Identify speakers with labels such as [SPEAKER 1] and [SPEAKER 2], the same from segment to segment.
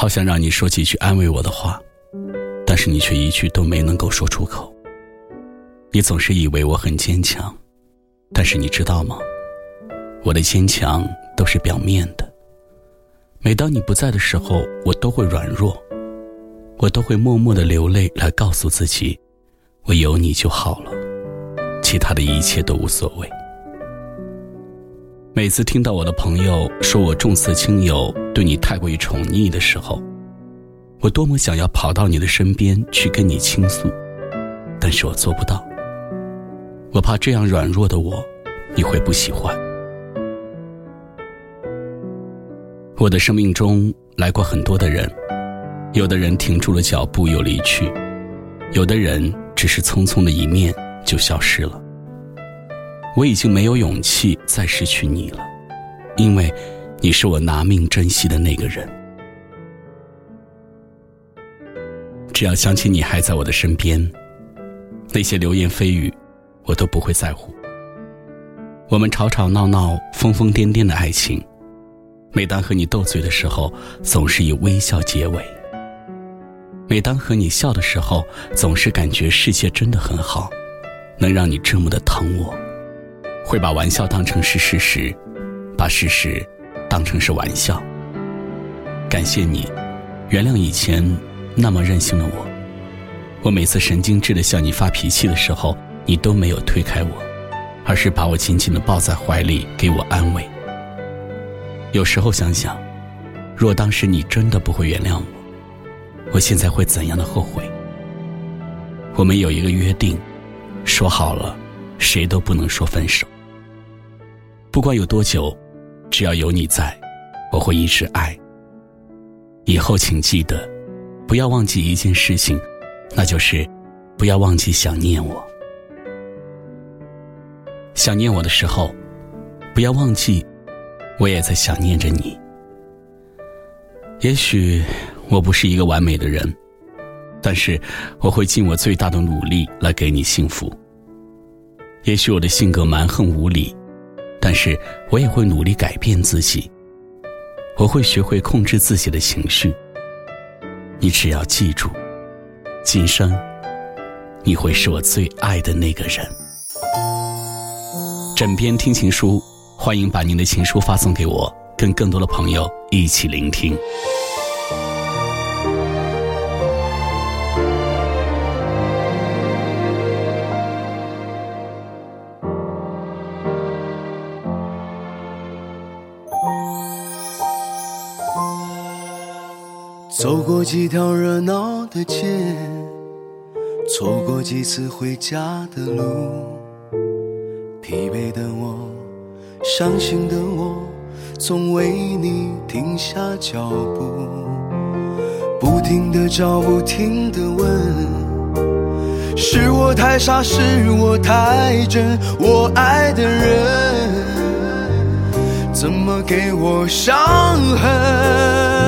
[SPEAKER 1] 好想让你说几句安慰我的话，但是你却一句都没能够说出口。你总是以为我很坚强，但是你知道吗？我的坚强都是表面的。每当你不在的时候，我都会软弱，我都会默默的流泪来告诉自己，我有你就好了，其他的一切都无所谓。每次听到我的朋友说我重色轻友，对你太过于宠溺的时候，我多么想要跑到你的身边去跟你倾诉，但是我做不到。我怕这样软弱的我，你会不喜欢。我的生命中来过很多的人，有的人停住了脚步又离去，有的人只是匆匆的一面就消失了。我已经没有勇气再失去你了，因为，你是我拿命珍惜的那个人。只要想起你还在我的身边，那些流言蜚语，我都不会在乎。我们吵吵闹闹、疯疯癫癫的爱情，每当和你斗嘴的时候，总是以微笑结尾；每当和你笑的时候，总是感觉世界真的很好，能让你这么的疼我。会把玩笑当成是事实，把事实当成是玩笑。感谢你，原谅以前那么任性的我。我每次神经质的向你发脾气的时候，你都没有推开我，而是把我紧紧的抱在怀里，给我安慰。有时候想想，若当时你真的不会原谅我，我现在会怎样的后悔？我们有一个约定，说好了。谁都不能说分手。不管有多久，只要有你在，我会一直爱。以后请记得，不要忘记一件事情，那就是不要忘记想念我。想念我的时候，不要忘记，我也在想念着你。也许我不是一个完美的人，但是我会尽我最大的努力来给你幸福。也许我的性格蛮横无理，但是我也会努力改变自己。我会学会控制自己的情绪。你只要记住，今生你会是我最爱的那个人。枕边听情书，欢迎把您的情书发送给我，跟更多的朋友一起聆听。
[SPEAKER 2] 走过几条热闹的街，错过几次回家的路，疲惫的我，伤心的我，总为你停下脚步，不停的找，不停的问，是我太傻，是我太真，我爱的人怎么给我伤痕？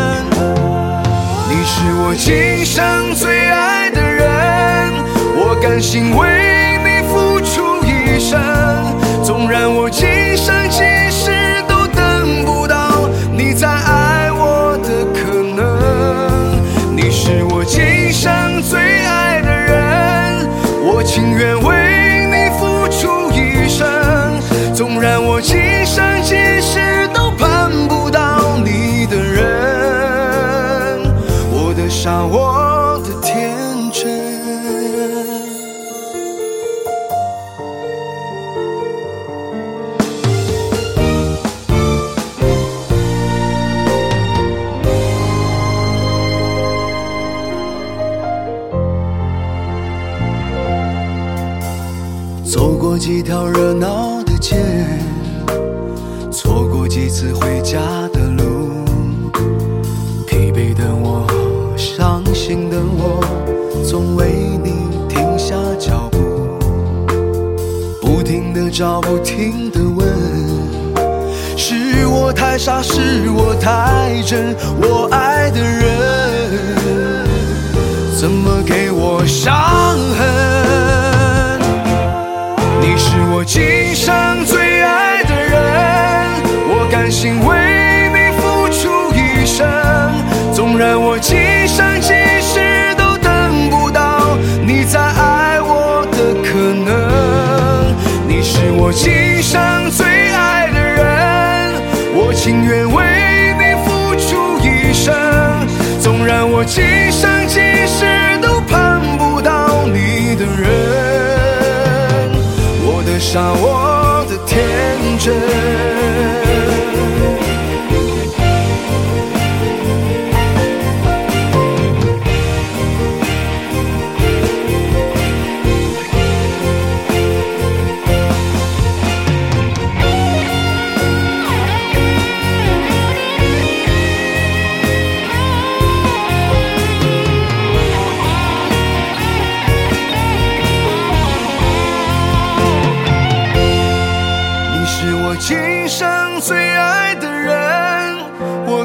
[SPEAKER 2] 你是我今生最爱的人，我甘心为你付出一生，纵然我今生今世都等不到你再爱我的可能。你是我今生最爱的人，我情愿为走过几条热闹的街，错过几次回家的路，疲惫的我，伤心的我，总为你停下脚步。不停的找，不停的问，是我太傻，是我太真，我爱的人。怎么给我伤？今生今世都盼不到你的人。我的傻我的天真。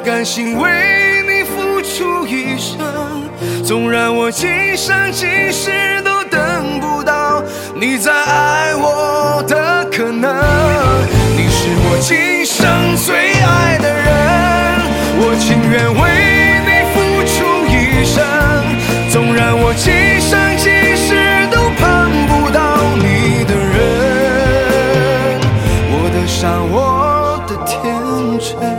[SPEAKER 2] 甘心为你付出一生，纵然我今生今世都等不到你再爱我的可能，你是我今生最爱的人，我情愿为你付出一生，纵然我今生今世都碰不到你的人，我的傻，我的天真。